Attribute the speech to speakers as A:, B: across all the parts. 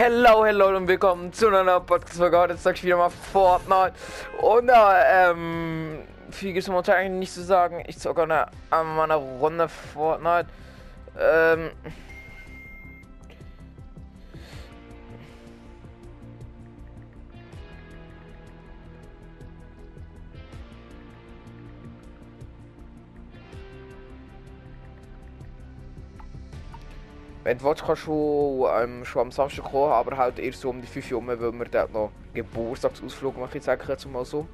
A: Hello, hello und willkommen zu einer neuen Podcast-Folge. Heute sag ich wieder mal Fortnite. Und ja, ähm, viel gibt es momentan eigentlich nicht zu sagen. Ich zocke an meiner Runde Fortnite. Ähm. Wenn Watch kannst du ähm, schon am Samstag kommen, aber halt erst so um die 5 Uhr, weil wir dort noch Geburtstagsausflug machen, sage ich jetzt mal so.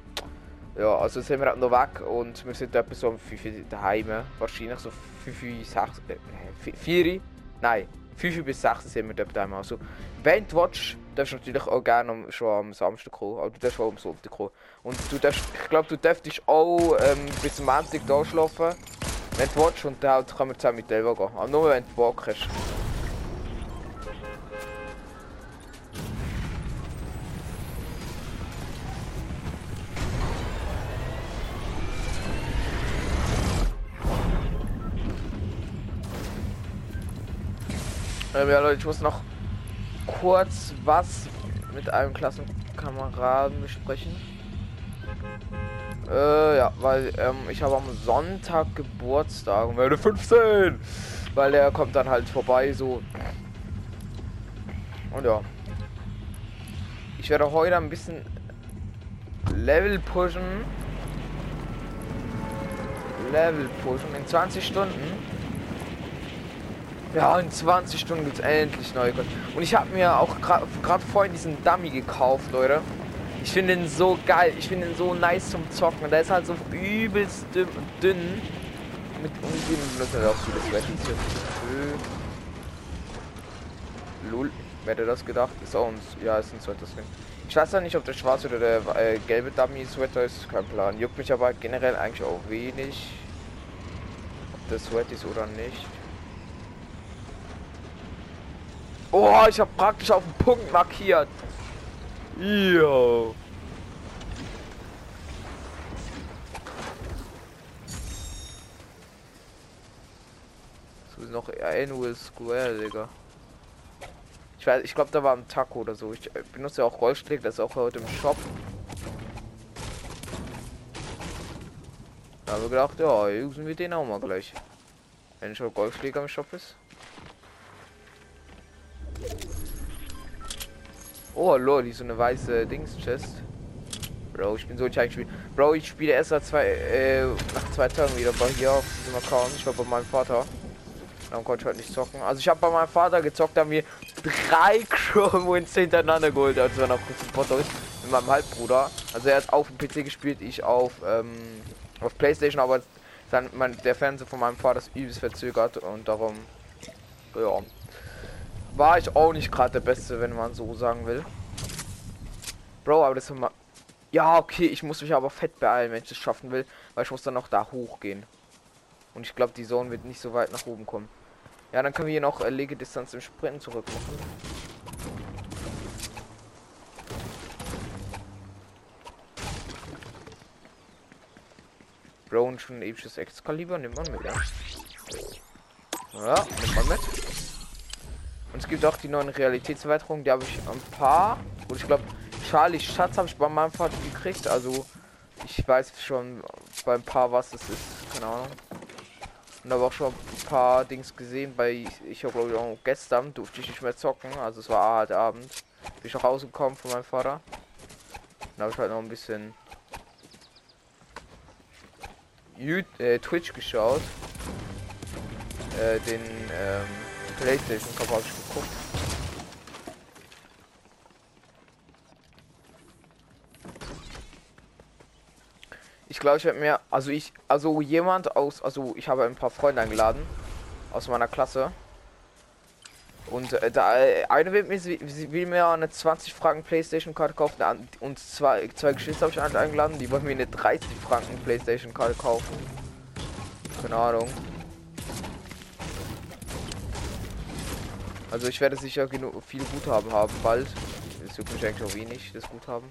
A: Ja, also sind wir halt noch weg und wir sind etwa so um 5 Uhr daheim. Wahrscheinlich so 5 Uhr, 6 äh, 4 Nein, 5 Uhr bis 6 sind wir dort daheim. Also, wenn du willst, darfst du natürlich auch gerne schon am Samstag kommen, aber du darfst auch am Sonntag kommen. Und du darfst, ich glaube, du dürftest auch ähm, bis zum Montag da schlafen, wenn du willst, und dann halt können wir zusammen mit Delva gehen. Aber nur wenn du Bock hast. Ähm, ja Leute, ich muss noch kurz was mit einem Klassenkameraden besprechen. Äh, ja, weil ähm, ich habe am Sonntag Geburtstag und werde 15. Weil der kommt dann halt vorbei so. Und ja. Ich werde heute ein bisschen Level pushen. Level pushen in 20 Stunden. Ja, in 20 Stunden gibt es endlich neue Content. Und ich habe mir auch gerade vorhin diesen Dummy gekauft, Leute. Ich finde den so geil. Ich finde den so nice zum Zocken. Der ist halt so übelst dünn. mit Umgehen benutzen halt auch viele Sweaties. Lul. Wer hätte das gedacht? Ist auch ein, ja, ist ein Sweater-Skin. Ich weiß ja nicht, ob der schwarze oder der äh, gelbe Dummy-Sweater ist. Kein Plan. Juckt mich aber generell eigentlich auch wenig. Ob der Sweat ist oder nicht. Oh, ich habe praktisch auf den Punkt markiert. Jo. So ist noch Annual Square, Digga. Ich weiß, ich glaube, da war ein Taco oder so. Ich benutze ja auch Goldschläg, das ist auch heute im Shop. Da haben wir gedacht, ja, usen wir den auch mal gleich. Wenn schon Golfschläger im Shop ist. Oh lol, die so eine weiße Dings-Chest. Bro, ich bin so nicht gespielt. Bro, ich spiele erst seit zwei, äh, nach zwei Tagen wieder bei hier auf diesem Account. Ich war bei meinem Vater. Dann konnte ich heute nicht zocken. Also ich habe bei meinem Vater gezockt, haben wir drei Chrome hintereinander geholt, als wir noch kurz ein Foto ist. Mit meinem Halbbruder. Also er hat auf dem PC gespielt, ich auf, ähm, auf Playstation, aber dann mein, der Fernseher von meinem Vater ist übelst verzögert und darum, ja, war ich auch nicht gerade der Beste, wenn man so sagen will. Bro, aber das ist mal... Ja, okay, ich muss mich aber fett beeilen, wenn ich das schaffen will, weil ich muss dann noch da hochgehen. Und ich glaube, die Zone wird nicht so weit nach oben kommen. Ja, dann können wir hier noch äh, Legedistanz im Sprinten zurück machen. Bro, und schon ein episches Excalibur nimmt man mit, ja. Ja, nimmt man mit. Und es gibt auch die neuen Realitätserweiterungen, die habe ich ein paar. Und ich glaube, Charlie Schatz habe ich bei meinem Vater gekriegt. Also ich weiß schon bei ein paar, was es ist. Keine Ahnung. Und habe auch schon ein paar Dings gesehen. Bei ich habe glaube ich auch gestern durfte ich nicht mehr zocken. Also es war halt Abend. Bin ich auch rausgekommen von meinem Vater. Dann habe ich halt noch ein bisschen YouTube, äh, Twitch geschaut. Äh, den ähm, Playstation Cup habe ich geguckt. Ich glaube, ich werde mir, also ich, also jemand aus, also ich habe ein paar Freunde eingeladen aus meiner Klasse. Und äh, da äh, eine will mir, will mir eine 20 Franken Playstation Karte kaufen und zwei, zwei Geschwister habe ich eingeladen, die wollen mir eine 30 Franken Playstation Karte kaufen. Keine Ahnung. Also ich werde sicher genug viel Guthaben haben bald. Es juckt mich eigentlich auch wenig, das Guthaben.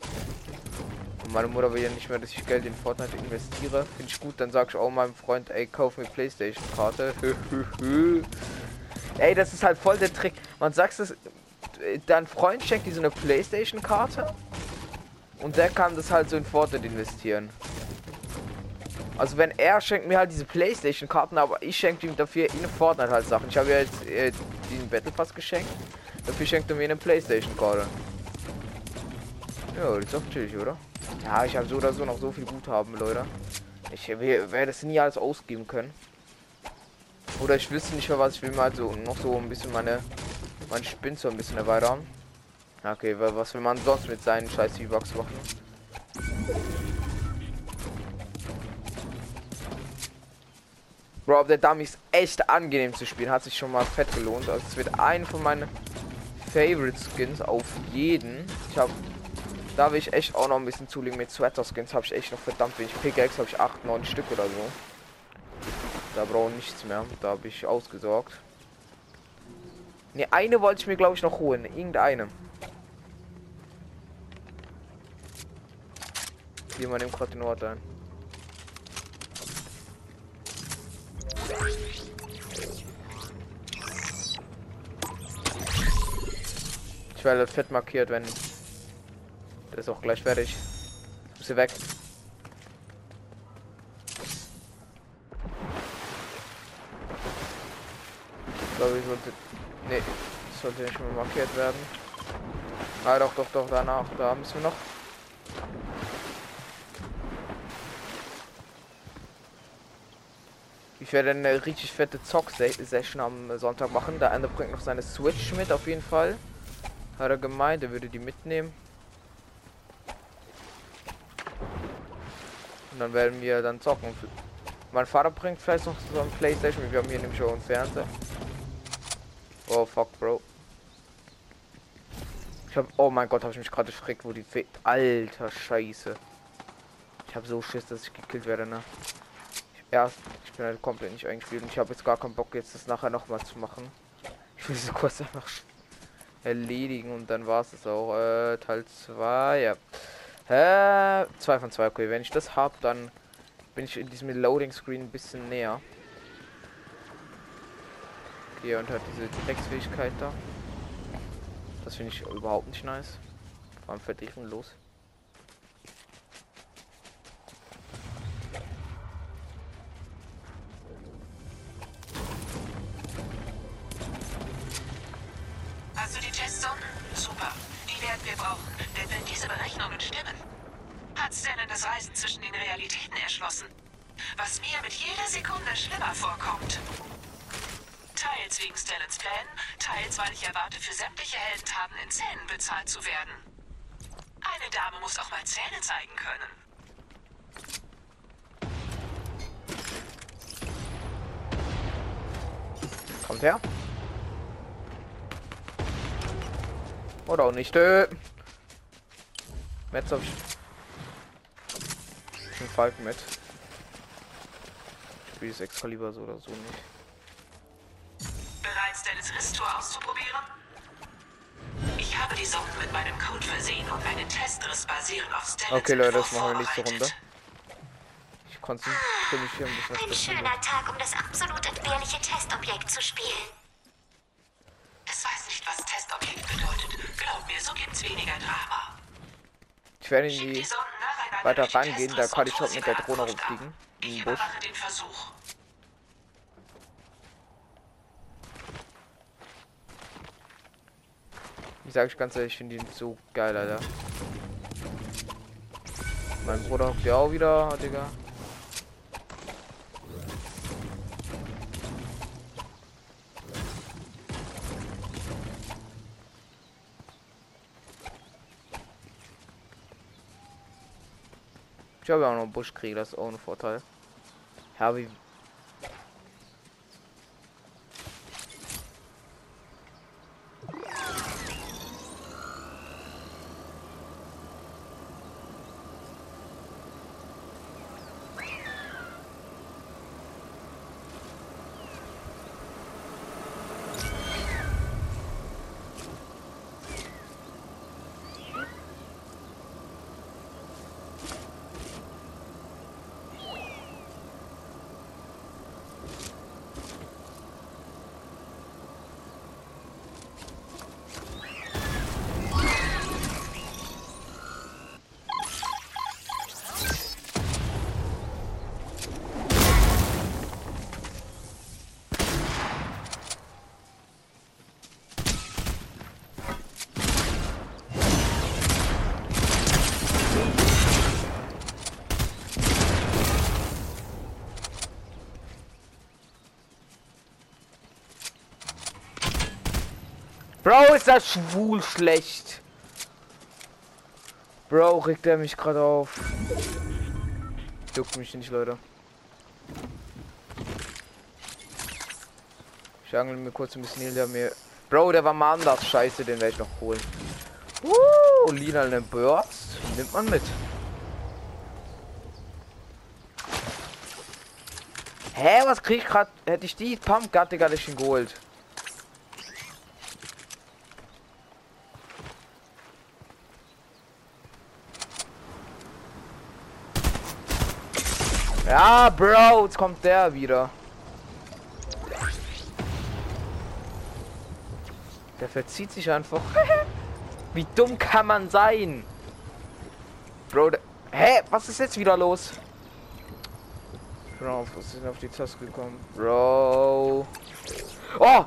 A: Und meine Mutter will ja nicht mehr, dass ich Geld in Fortnite investiere. Finde ich gut, dann sag ich auch meinem Freund, ey, kauf mir Playstation-Karte. ey, das ist halt voll der Trick. Man sagt es, dein Freund schenkt dir so eine Playstation-Karte und der kann das halt so in Fortnite investieren. Also wenn er schenkt mir halt diese Playstation-Karten, aber ich schenke ihm dafür in Fortnite halt Sachen. Ich habe ja jetzt äh, den Battle Pass geschenkt. Dafür schenkt er mir eine Playstation-Karte. Ja, das ist doch chillig, oder? Ja, ich habe so oder so noch so viel Guthaben, Leute. Ich werde es nie alles ausgeben können. Oder ich wüsste nicht mehr, was ich will. Mal so noch so ein bisschen meine, meine Spin so ein bisschen erweitern. Okay, was will man sonst mit seinen scheiß V-Bucks machen? Bro, der Dummy ist echt angenehm zu spielen. Hat sich schon mal fett gelohnt. Also es wird ein von meinen Favorite Skins auf jeden. Ich habe da will ich echt auch noch ein bisschen zulegen mit Sweater Skins. Habe ich echt noch verdammt wenig. Pickaxe habe ich 8, 9 Stück oder so. Da brauche ich nichts mehr. Da habe ich ausgesorgt. Ne, eine wollte ich mir glaube ich noch holen. Irgendeine. Wie man dem gerade den Ort ein. Werde fett markiert, wenn der ist auch gleich fertig. Muss hier weg. Ich glaube, ich sollte. Nee, sollte nicht mehr markiert werden. Ah doch, doch, doch, danach. Da müssen wir noch. Ich werde eine richtig fette Zock-Session am Sonntag machen. Der eine bringt noch seine Switch mit, auf jeden Fall. Hat er gemeint, er würde die mitnehmen. Und dann werden wir dann zocken. Mein Vater bringt vielleicht noch so ein Playstation. Wir haben hier nämlich auch einen Fernseher. Oh fuck, Bro. Ich hab, oh mein Gott, habe ich mich gerade erschreckt, wo die Fe Alter Scheiße. Ich habe so Schiss, dass ich gekillt werde, ne? Erst, ich bin halt komplett nicht eingespielt und ich habe jetzt gar keinen Bock, jetzt das nachher noch mal zu machen. Ich will so kurz einfach erledigen und dann war es auch. Äh, Teil 2, ja. Hä? 2 von 2, okay. Wenn ich das habe, dann bin ich in diesem Loading Screen ein bisschen näher. Okay, und hat diese Textfähigkeit da. Das finde ich überhaupt nicht nice. Vor allem verdichten los.
B: Auch
A: nicht. Äh. Metz hab ich. Ein Falken mit. Ich spiele das Excalibur so oder so nicht.
B: Bereits Dennis Risstor auszuprobieren? Ich habe die Sonden mit meinem Code versehen und meine Testriss basieren auf Stellans
A: Okay, Leute, das machen wir nächste Runde.
B: vorbereitet.
A: Ich konzentriere mich hier ein bisschen auf
C: Ein schöner. Tag, um das absolut entbehrliche Testobjekt zu spielen.
B: Weniger Drama.
A: Ich werde in
B: die nacheinander
A: weiter reingehen, da kann ich schon mit der Drohne rumfliegen.
B: Ich
A: Im Busch. Ich sage ich ganz ehrlich, ich finde ihn so geil, Alter. Mein Bruder hockt ja auch wieder, Digga. Ich habe ja auch noch einen Buschkrieg, das ist auch ein Vorteil. Ja, Bro, ist das schwul schlecht. Bro, regt er mich gerade auf. Juckt mich nicht, Leute. Ich angel mir kurz ein bisschen hinter mir. Bro, der war mal anders. Scheiße, den werde ich noch holen. Uh, Lina eine Burst. Nimmt man mit. Hä, was krieg ich grad? Hätte ich die Pumpgun, ich ihn geholt. Ja, Bro, jetzt kommt der wieder. Der verzieht sich einfach. Wie dumm kann man sein? Bro, der Hä? Was ist jetzt wieder los? Bro, was ist auf die Taste gekommen? Bro. Oh!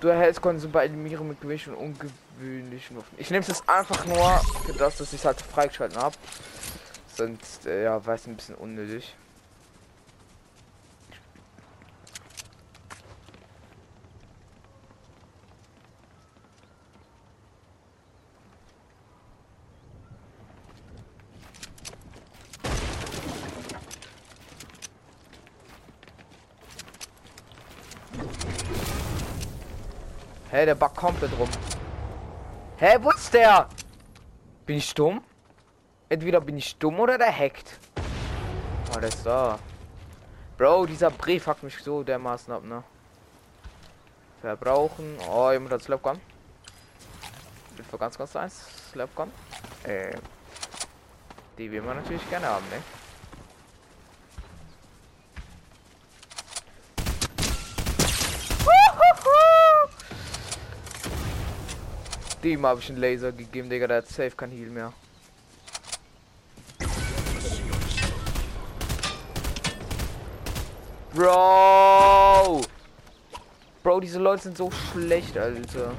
A: Du erhältst Konsum bei Eliminieren mit Gewicht und ungewöhnlichen Waffen. Ich nehme es einfach nur für das, dass ich es halt freigeschalten habe. Sonst, äh, ja, weiß ein bisschen unnötig. Hä, der backt komplett rum. Hä, wo ist der? Bin ich dumm? Entweder bin ich dumm oder der hackt. Oh, ist da. Bro, dieser Brief fuckt mich so dermaßen ab, ne? Verbrauchen. Oh, jemand hat Slapgun. Für ganz, ganz eins. Slapgun. Äh. Die will man natürlich gerne haben, ne? Dem habe ich einen Laser gegeben, Digga, der hat safe kein Heal mehr. Bro! Bro, diese Leute sind so schlecht, Alter.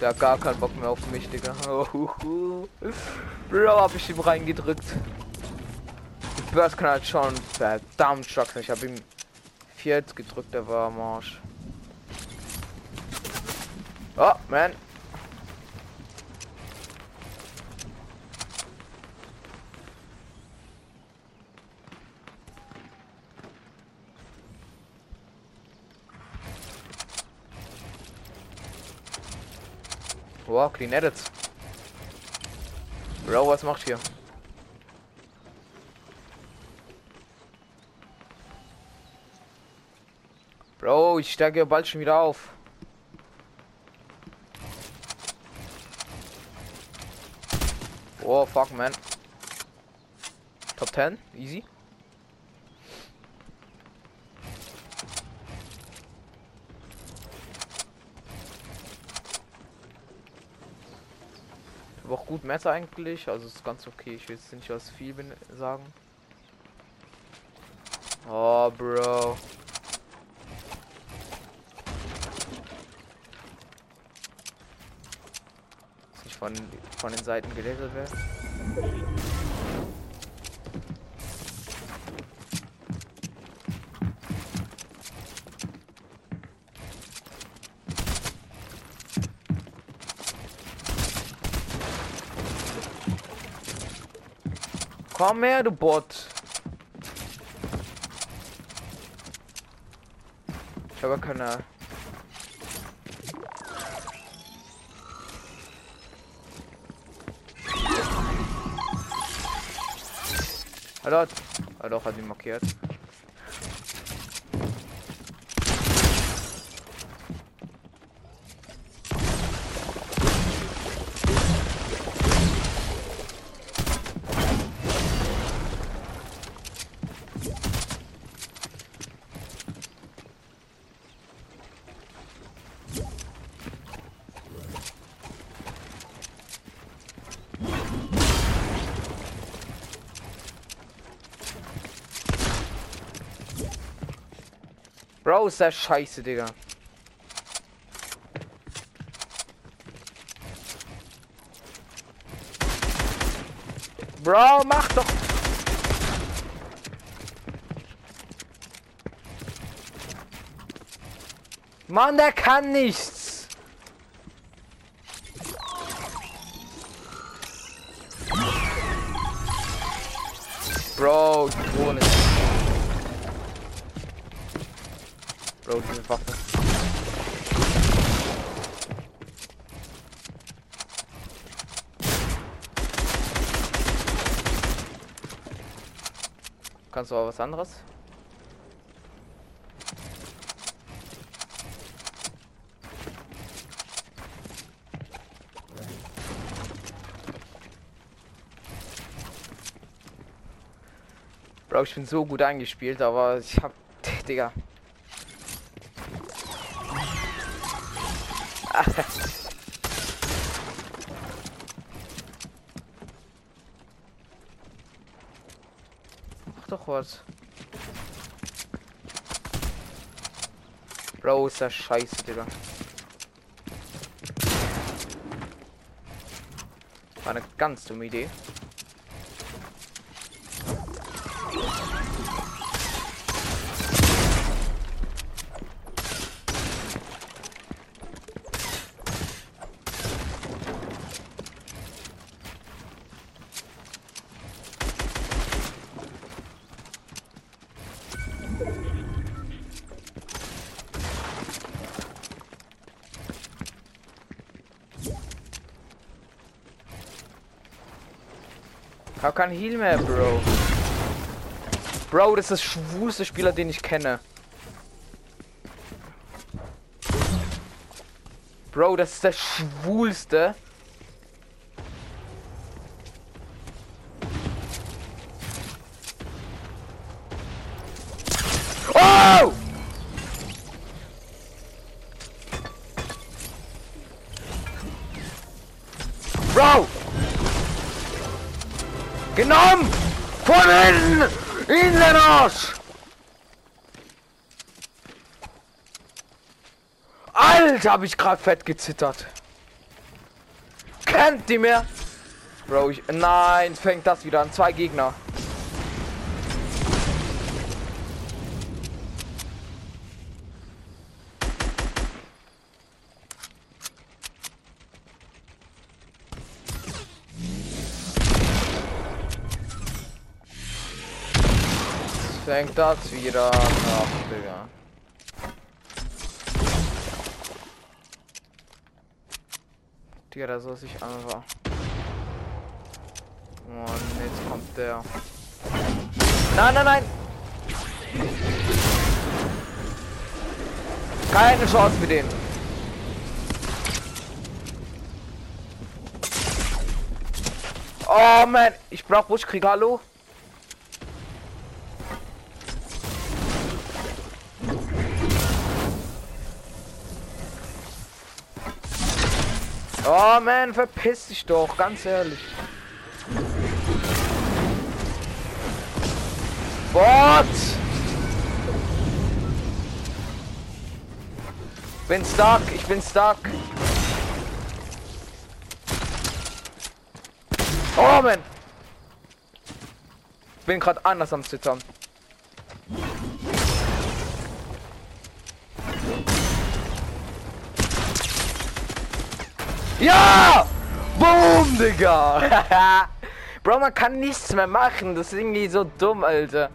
A: Der hat gar keinen Bock mehr auf mich, Digga. Bro, hab ich ihm reingedrückt. Burst kann halt schon verdammt stark. Ich habe ihm viert gedrückt, der war am Arsch. Oh, man. Wow, clean edits. Bro, was macht hier? Bro, ich steige bald schon wieder auf. Oh, fuck, man. Top 10, easy. Aber auch gut Messer eigentlich, also ist ganz okay. Ich will jetzt nicht was viel sagen. Oh, Bro. von, von den Seiten gelasert werden. Komm her, du Bot. Ich habe keine Hallo. Ah doch, hat ihn Bro, ist der scheiße, Digga. Bro, mach doch. Mann, der kann nichts. Kannst du auch was anderes? Bro, ich bin so gut eingespielt, aber ich hab. Digga. Mach doch was. Bro, ist das scheiße, Digga. War eine ganz dumme Idee. Hab keinen Heal mehr, Bro. Bro, das ist das schwulste Spieler, den ich kenne. Bro, das ist der schwulste. Alter, hab ich gerade fett gezittert. Kennt die mehr? Bro, ich. Nein, fängt das wieder an. Zwei Gegner. Fängt das wieder an. Digga. Digga, da soll sich einfach. Mann, jetzt kommt der. Nein, nein, nein! Keine Chance mit denen. Oh man, ich brauch Buschkrieg, hallo? Oh man, verpiss dich doch, ganz ehrlich. What? Bin stuck, ich bin stuck. Oh man. Bin gerade anders am Zittern. Ja! Boom, Digga! Bro, man kann nichts mehr machen. Das ist irgendwie so dumm, Alter.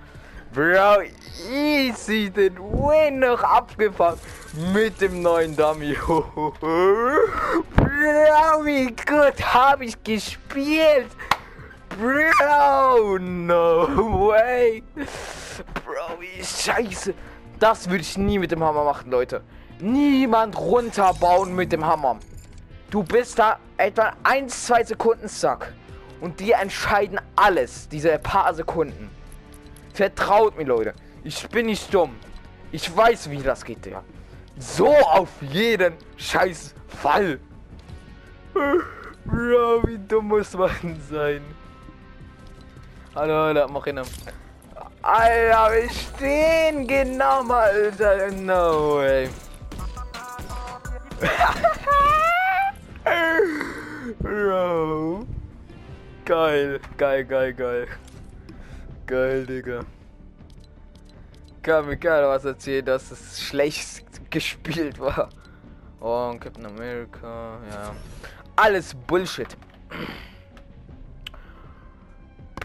A: Bro, easy den Win noch abgefahren. Mit dem neuen Dummy. Bro, wie gut habe ich gespielt. Bro, no way. Bro, wie scheiße. Das würde ich nie mit dem Hammer machen, Leute. Niemand runterbauen mit dem Hammer. Du bist da etwa 1, 2 Sekunden stuck. Und die entscheiden alles, diese paar Sekunden. Vertraut mir, Leute. Ich bin nicht dumm. Ich weiß, wie das geht, Digga. So auf jeden scheiß Fall. Bro, wie dumm muss man sein? Hallo, Alter, mach hin. Alter, wir stehen genau mal, Alter. No way. Bro. Geil, geil, geil, geil. Geil, Digga. Kann mir keiner was erzählen, dass es schlecht gespielt war. Oh, Captain America, ja. Alles Bullshit.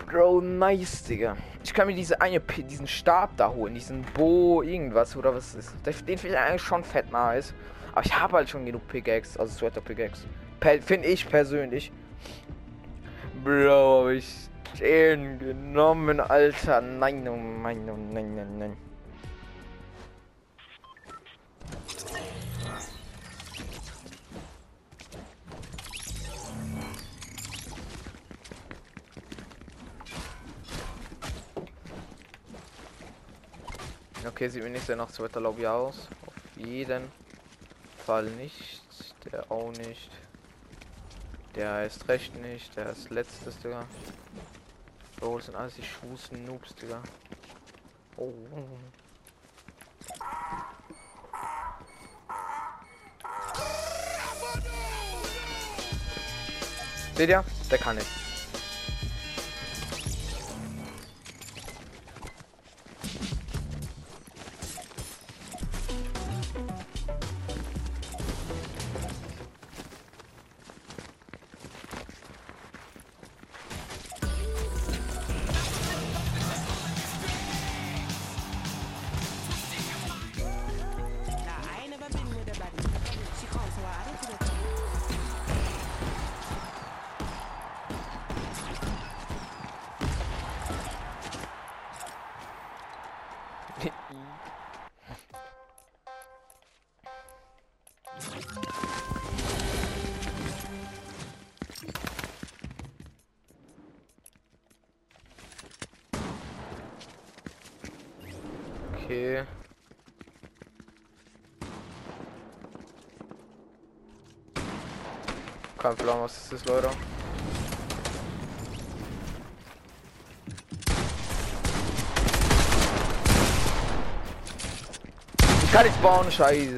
A: Bro, nice, Digga. Ich kann mir diese eine, diesen Stab da holen, diesen Bo irgendwas oder was ist. Den finde ich eigentlich schon fett nice. Aber ich habe halt schon genug Pickaxe, also Sweater Pickaxe. Finde ich persönlich. Bro, ich den genommen, Alter. Nein, oh nein, oh nein, nein, nein. Okay, sieht mir nicht sehr nach zweiter Lobby aus. Auf jeden Fall nicht. Der auch nicht. Der ist recht nicht. Der ist letztes, Digga. Oh, sind alles die Schußen Noobs, Digga. Oh. Seht ihr? Der kann nicht. Kein Plan, was das ist, Leute. Ich kann nicht bauen, scheiße.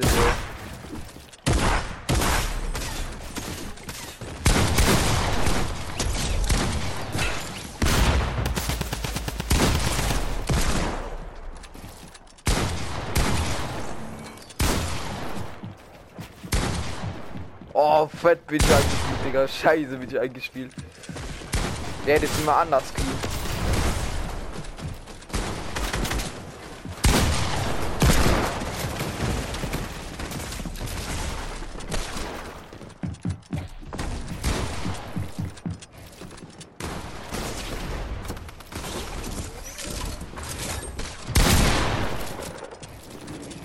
A: Oh, fett bin ich eingespielt, Digga. Scheiße bin ich eingespielt. Der hätte es immer anders kriegen.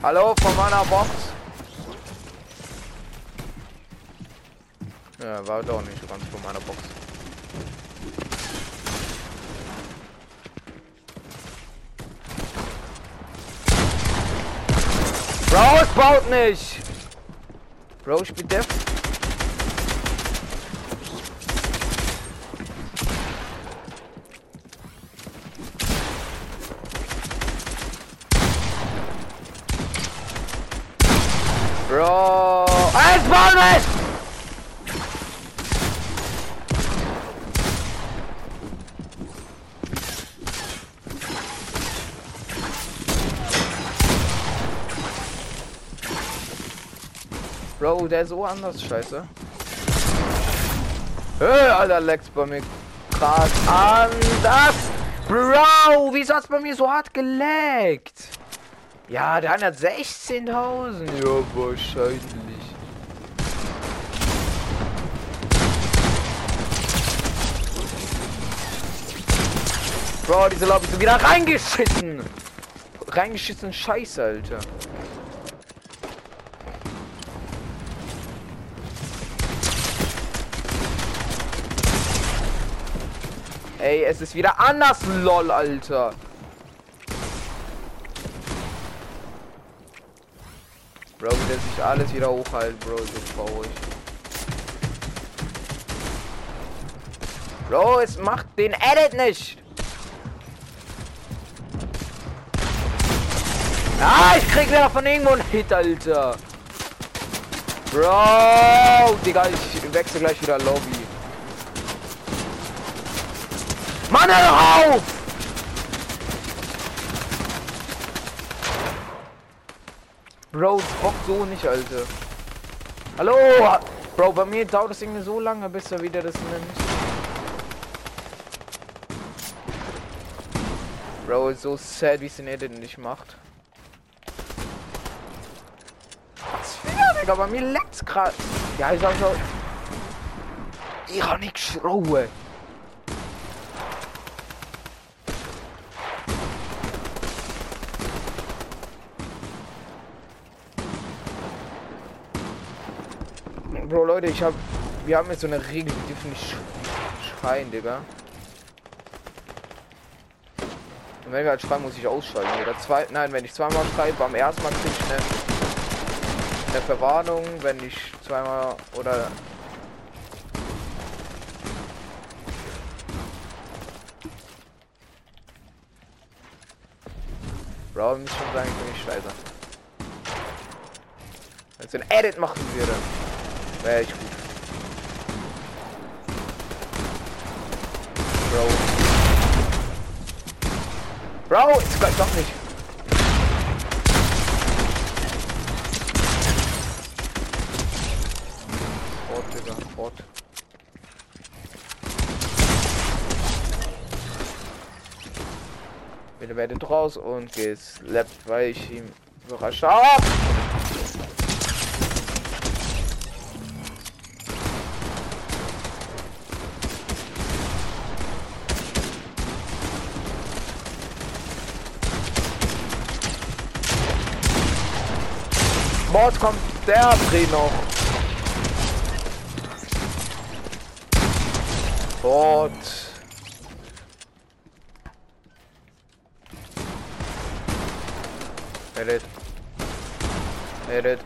A: Hallo, von meiner Box. Ja, war doch nicht ganz von meiner Box. Bro, es baut nicht! Bro, ich bin deaf. Bro, es baut nicht! Der ist so anders, scheiße. Hey, Alter, Lex bei mir krass anders. Bro, wieso hat's bei mir so hart geleckt? Ja, der hat 16.000. Ja, wahrscheinlich. Bro, diese Lobby ist wieder reingeschissen. Reingeschissen Scheiße, Alter. Ey, es ist wieder anders, lol, Alter. Bro, wie der sich alles wieder hochhält, Bro, so traurig. Bro, es macht den Edit nicht. Ah, ich krieg wieder von irgendwo einen Hit, Alter. Bro, Digga, ich wechsle gleich wieder Lobby. Mann, hör auf! Bro, das bockt so nicht, Alter. Hallo! Bro, bei mir dauert das irgendwie so lange, bis er wieder das nimmt. Bro, ist so sad, wie es den Edit nicht macht. Was für Digga, bei mir leckt's grad. Ja, ich sag so. Ich hab nicht geschrauen. Bro, Leute, ich hab. Wir haben jetzt so eine Regel, wir dürfen nicht sch- schreien, Digga. Und wenn wir halt schreien, muss ich ausschalten. Oder zwei. Nein, wenn ich zweimal schreibe, beim ersten Mal krieg ich eine, eine Verwarnung, wenn ich zweimal oder. Bro, muss schon sagen, ich bin nicht scheiße. Wenn es ein Edit machen würde, wäre ich gut. Bro. Bro, ist gleich doch nicht. Bot, Digga, Bot. Wieder werdet raus und geslappt, weil ich ihm überrascht hab. Bot kommt der Dreh noch. Bot. Edit. Edit.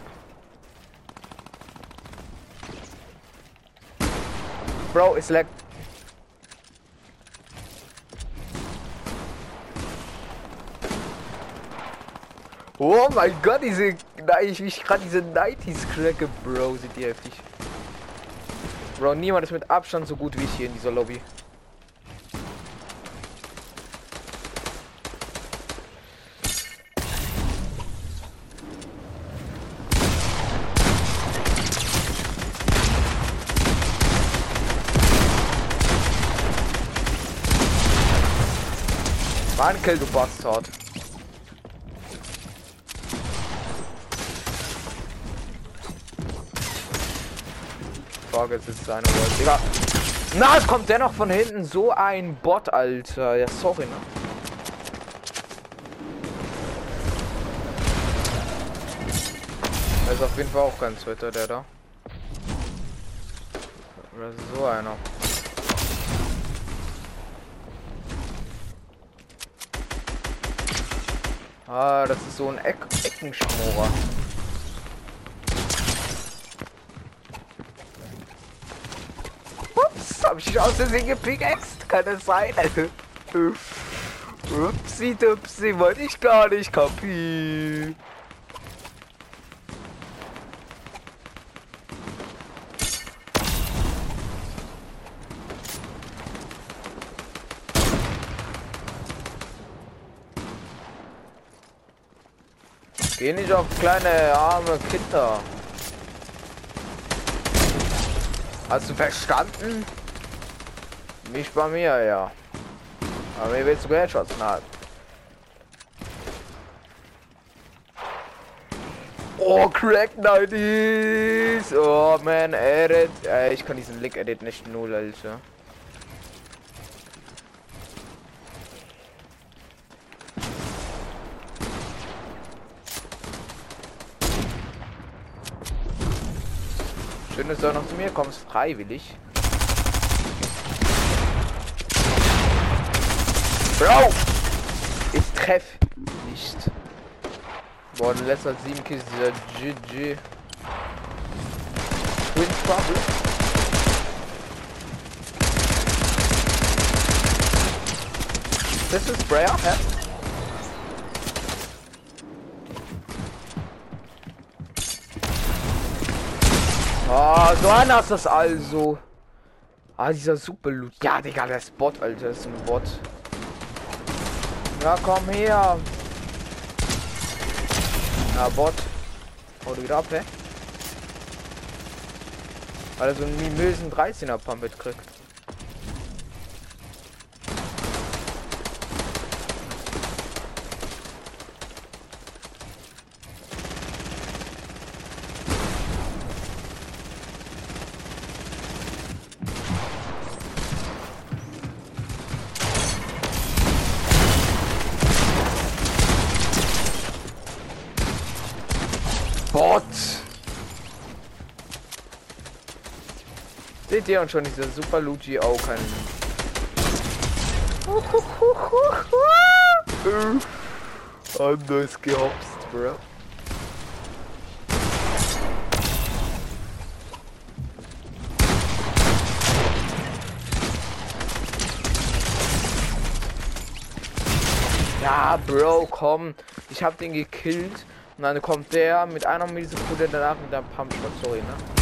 A: Bro, it's like Oh mein Gott, diese. Nein, ich mich gerade diese 90s cracke, Bro, sind die heftig. Bro, niemand ist mit Abstand so gut wie ich hier in dieser Lobby. Mann, Kill, du Bastard. Frage, ist seine World. Digga. Na, es kommt dennoch von hinten so ein Bot, Alter. Ja, sorry, ne? Er ist auf jeden Fall auch ganz wetter, der da. Oder so einer. Ah, das ist so ein Eck Eckenschmorer. Hab ich aus Versehen gepickaxt? Kann es sein? Upsi dupsi, wollte ich gar nicht kapi. Geh nicht auf kleine arme Kinder. Hast du verstanden? Nicht bei mir, ja. Aber mir willst du Headshots nahe. Oh, Crack 90s! Oh, man, Edit. Äh, ich kann diesen Link Edit nicht null, Alter. Schön, dass du auch noch zu mir kommst, freiwillig. Bro! Ich treff nicht. Boah, in letzter sieben Kills dieser GG. Twin Trouble. Das ist Sprayer, hä? Ah, so einer ist das also. Ah, dieser super Loot. Ja, Digga, der ist Bot, Alter. Das ist ein Bot. Ja, komm her. Ja, Bot. Hau du wieder ab, hä? Weil er so einen mimösen 13er Pump mitkriegt. Bot! Und schon dieser Super Luigi auch kann. Anders gehopst, bro. Ja, Bro, komm. Ich hab den gekillt. Und dann kommt der mit einer Millisekunde danach mit der Pump sorry, ne?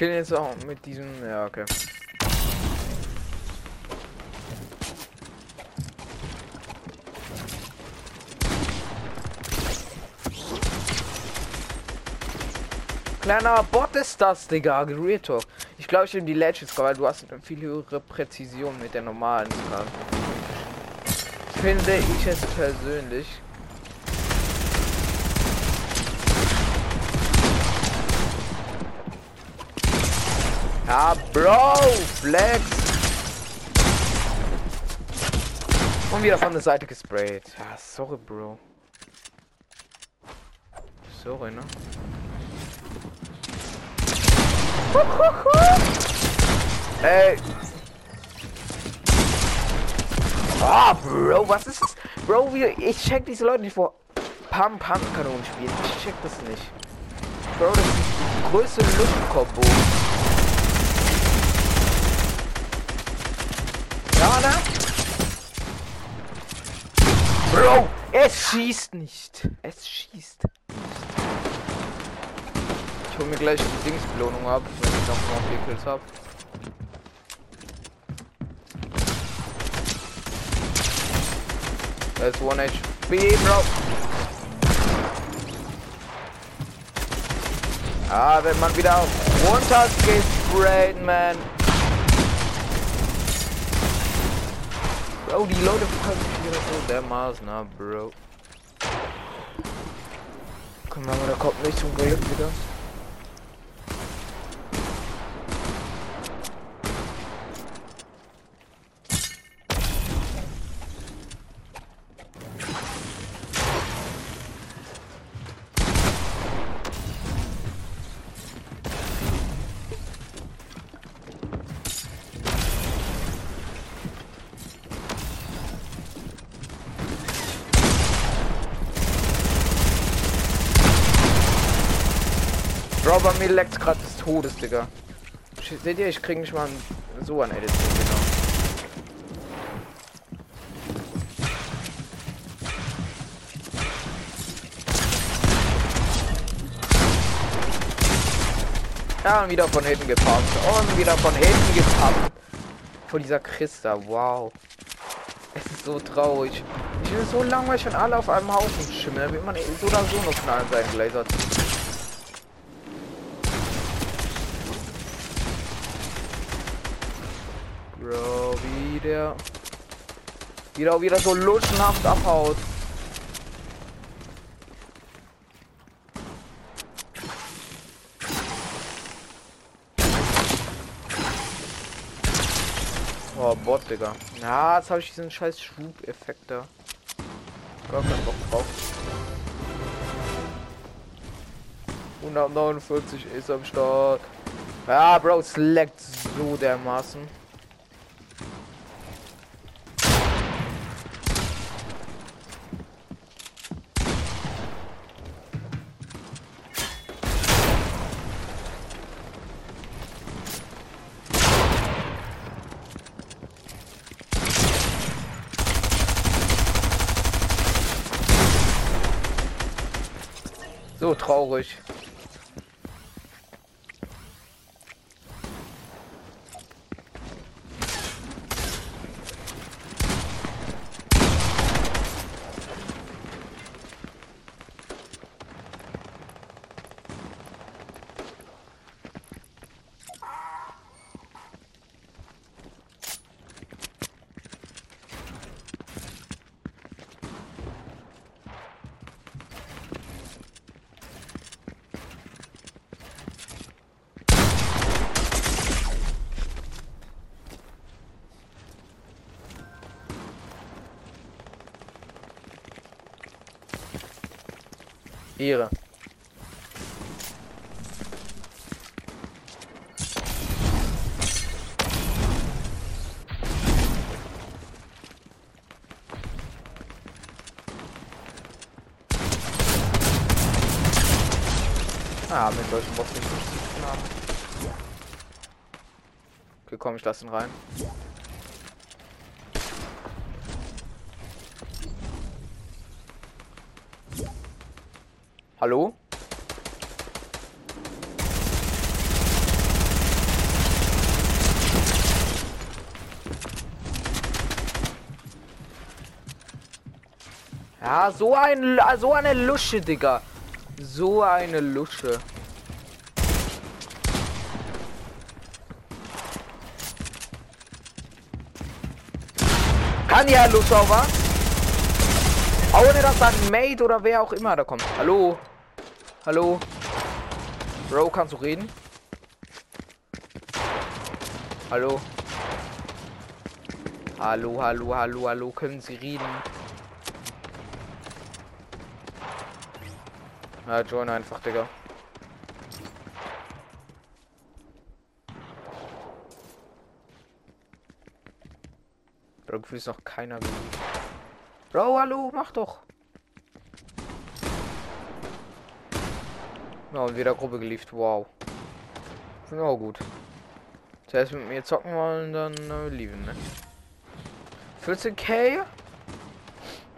A: Ich kill ihn jetzt auch mit diesem, ja, okay. Kleiner Bot ist das, Digga. Real Talk. Ich glaube, ich nehme die Legends, weil du hast eine viel höhere Präzision mit der normalen Scar. Finde ich es persönlich. Ja, Bro, Flex. Und wieder von der Seite gesprayt. Ja, sorry, Bro. Sorry, ne? Ey. Ah, Bro, was ist das? Bro, wie, ich check diese Leute nicht vor Pam Pam Kanonen spielen. Ich check das nicht. Bro, das ist die größte Luftkombo. Ja, ne? Bro, es schießt nicht. Es schießt. Ich hol mir gleich die Dingsbelohnung ab, wenn ich noch mal vier Kills hab. That's one HP, bro. Ah, wenn man wieder runter gesprayt, man. Bro, die Leute fangen mich wieder so dermaßen ab, Bro. Komm mal, der kommt nicht zum Glück wieder. Bei mir leckt gerade des Todes, Digga. Seht ihr, ich krieg nicht mal so ein Edit. Genau. Ja, und wieder von hinten gepumpt. Und wieder von hinten gepumpt. Von dieser Christa, wow. Es ist so traurig. Ich bin so langweilig, wenn alle auf einem Haufen schimmeln. Da wird man eh so oder so noch knallen sein Glasert. Bro, wie der wieder wieder so luschenhaft abhaut. Oh, Bot, Digga. Ja, jetzt habe ich diesen scheiß Schwub-Effekt da. Gar keinen Bock drauf. 149 ist am Start. Ja, Bro, es leckt so dermaßen. So traurig. Ehre. Ah, mit solchen Boss nicht zu haben. Okay, komm, ich lass ihn rein. Hallo? Ja, so ein so eine Lusche, Digga. So eine Lusche. Kann ja Lusche was? Ohne dass dann Mate oder wer auch immer da kommt. Hallo? Hallo? Bro, kannst du reden? Hallo? Hallo, hallo, hallo, hallo, können Sie reden? Ja, join einfach, Digga. Irgendwie ist noch keiner. Bro, hallo, mach doch. Ja, und wieder Gruppe geliefert. Wow. Finde auch gut. Zuerst mit mir zocken wollen, dann äh, lieben, ne? 14k?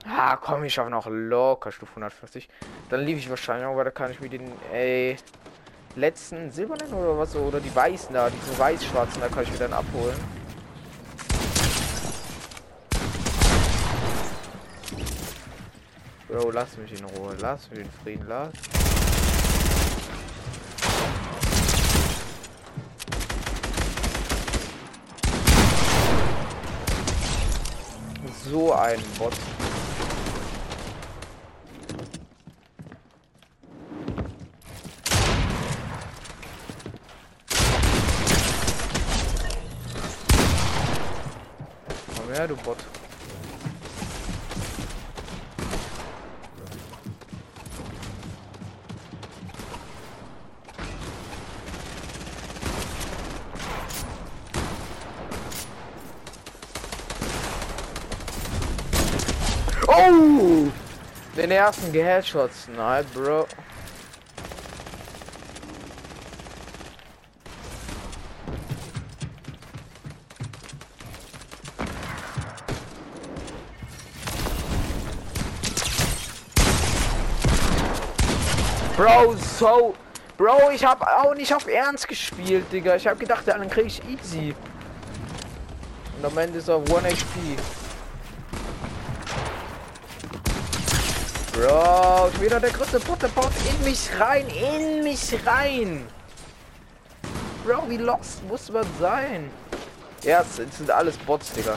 A: Ah, komm, ich schaffe noch locker Stufe 150. Dann liebe ich wahrscheinlich weil da kann ich mir den äh, letzten silbernen oder was oder die weißen da, diese weiß-schwarzen, da kann ich mir dann abholen. Bro, lass mich in Ruhe, lass mich in Frieden, lass. So ein Bot. Komm her, du Bot. Oh! Den ersten Geheadshots. Nein, Bro. Bro, so. Bro, ich hab auch nicht auf Ernst gespielt, Digga. Ich hab gedacht, dann krieg ich easy. Und am Ende ist er 1 HP. Bro, wieder der größte baut in mich rein, in mich rein. Bro, wie lost muss man sein? Ja, es sind alles Bots, Digga.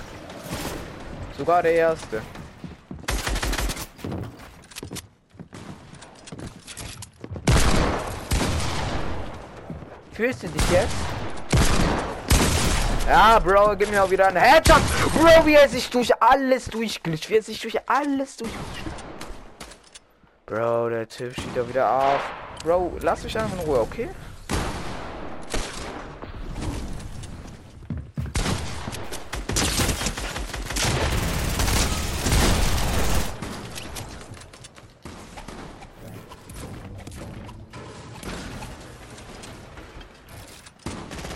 A: Sogar der erste. Fühlst du dich jetzt? Ja, Bro, gib mir auch wieder einen Headshot. Bro, wie er sich durch alles durchglitscht. Wie er sich durch alles durchglitscht. Bro, der Typ steht da wieder auf. Bro, lass mich einfach in Ruhe, okay?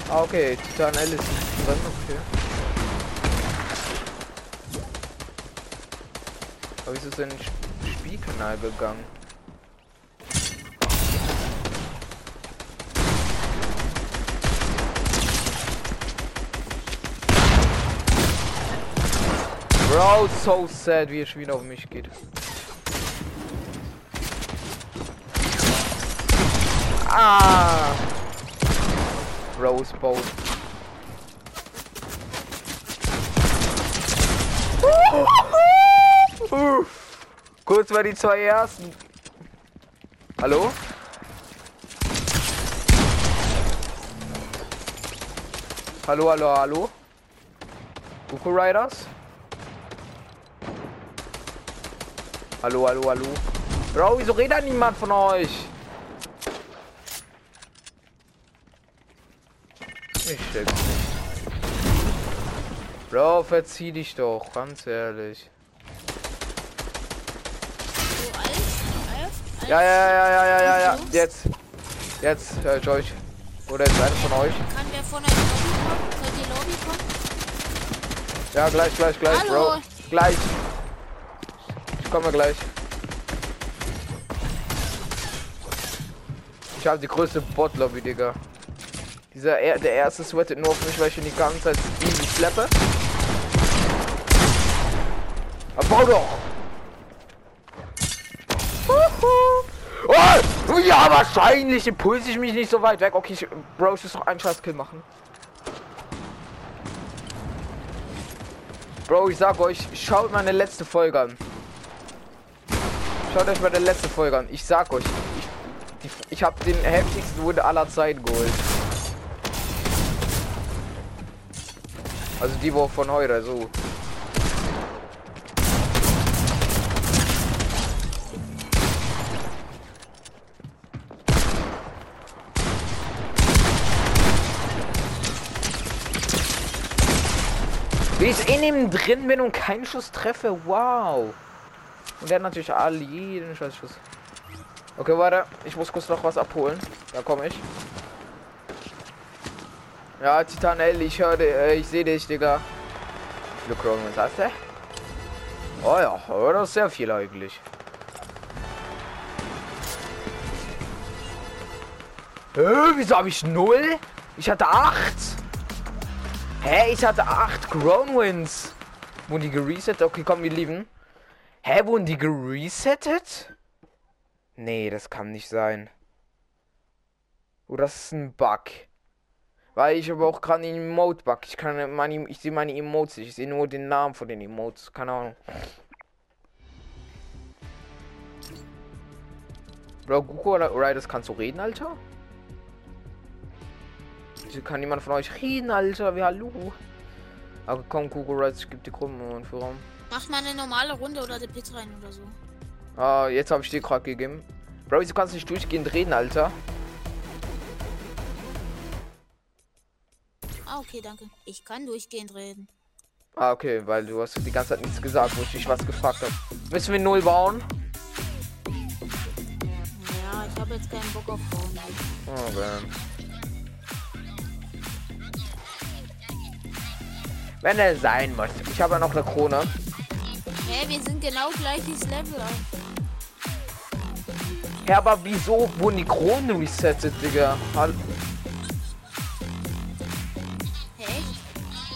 A: Ah, okay, Titan Alice ist drin, okay. Aber wieso denn Kanal gegangen. Bro, so sad, wie er schon wieder auf mich geht. Ah! Roseboat. Uff. Kurz mal die zwei ersten. Hallo? Hallo, hallo, hallo? Buko Riders? Hallo, hallo, hallo? Bro, wieso redet niemand von euch? Ich check's nicht. Bro, verzieh dich doch, ganz ehrlich.
D: So, alles, alles,
A: Ja, ja, ja, ja, ja, ja, ja. Jetzt. Jetzt, hör ich euch. Oder ist einer von euch?
D: Kann der von der Lobby kommen? Soll die Lobby kommen?
A: Ja, gleich, gleich, gleich,
D: Hallo.
A: Bro. Gleich. Ich komme gleich. Ich habe die größte Bot-Lobby, Digga. Dieser, er- der erste sweatet nur auf mich, weil ich ihn die ganze Zeit easy schleppe. Aber bau doch! Ja, wahrscheinlich impulse ich mich nicht so weit weg. Okay, ich, Bro, ich muss noch einen scheiß Kill machen. Bro, ich sag euch, schaut meine letzte Folge an. Schaut euch meine letzte Folge an. Ich sag euch, ich, die, ich habe den heftigsten Wunde aller Zeiten geholt. Also die Woche von heute, so. Wie ich in ihm drin bin und keinen Schuss treffe, wow. Und der hat natürlich alle jeden scheiß Schuss. Okay, warte, ich muss kurz noch was abholen. Da komme ich. Ja, Titan L, ich höre, äh, ich sehe dich, Digga. Wie viele Chronomans hast du? Oh ja, oh, das ist sehr viel eigentlich. Hä, wieso habe ich null? Ich hatte acht. Hä, ich hatte acht Grown Wins. Wurden die geresettet? Okay, komm, wir lieben. Hä, wurden die geresettet? Nee, das kann nicht sein. Oh, das ist ein Bug. Weil ich aber auch gerade einen Emote-Bug. Ich kann meine, ich sehe meine Emotes. Ich sehe nur den Namen von den Emotes. Keine Ahnung. Bro, Guko oder Riders kannst du reden, Alter? Kann niemand von euch reden, Alter? Wie hallo? Aber komm, ich gebe die Gruppen für Raum.
D: Mach mal eine normale Runde oder die Pit rein oder so.
A: Ah, jetzt habe ich dir gerade gegeben. Bro, wieso kannst du nicht durchgehend reden, Alter?
D: Ah, okay, danke. Ich kann durchgehend reden.
A: Ah, okay, weil du hast die ganze Zeit nichts gesagt, wo ich dich was gefragt habe. Müssen wir null bauen?
D: Ja, ich habe jetzt keinen Bock auf Frauen.
A: Oh, man. Wenn er sein muss. Ich habe ja noch eine Krone.
D: Hä, wir sind genau gleiches Level.
A: Ja, aber wieso wurden die Kronen resettet, Digga? Hall-
D: Hä?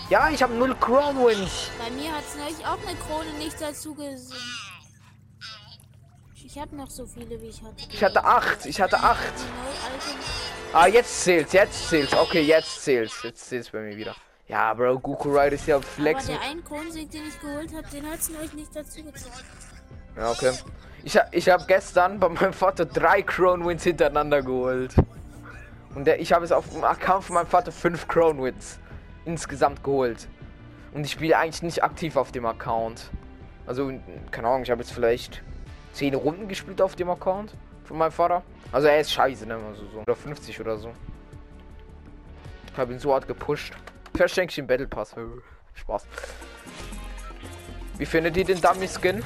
A: Ja, ich habe null Crown Wins.
D: Bei mir hat es neulich auch eine Krone nicht dazu gesehen. Ich habe noch so viele, wie ich hatte.
A: Ich hatte acht. Ich hatte acht. Ah, jetzt zählt's. Jetzt zählt's. Okay, jetzt zählt's. Jetzt zählt's bei mir wieder. Ja, Bro, Goku Ride ist ja
D: Aber
A: Flex.
D: der einen Kronensieg, den ich geholt habe, den hat es euch nicht dazu gezogen.
A: Ja, okay. Ich, ich habe gestern bei meinem Vater drei Crown Wins hintereinander geholt. Und der, ich habe es auf dem Account von meinem Vater fünf Crown Wins insgesamt geholt. Und ich spiele eigentlich nicht aktiv auf dem Account. Also, keine Ahnung, ich habe jetzt vielleicht 10 Runden gespielt auf dem Account von meinem Vater. Also er ist scheiße, ne? Also so. Oder 50 oder so. Ich habe ihn so hart gepusht. Vielleicht schenke ich den Battle Pass. Spaß. Wie findet ihr den Dummy Skin?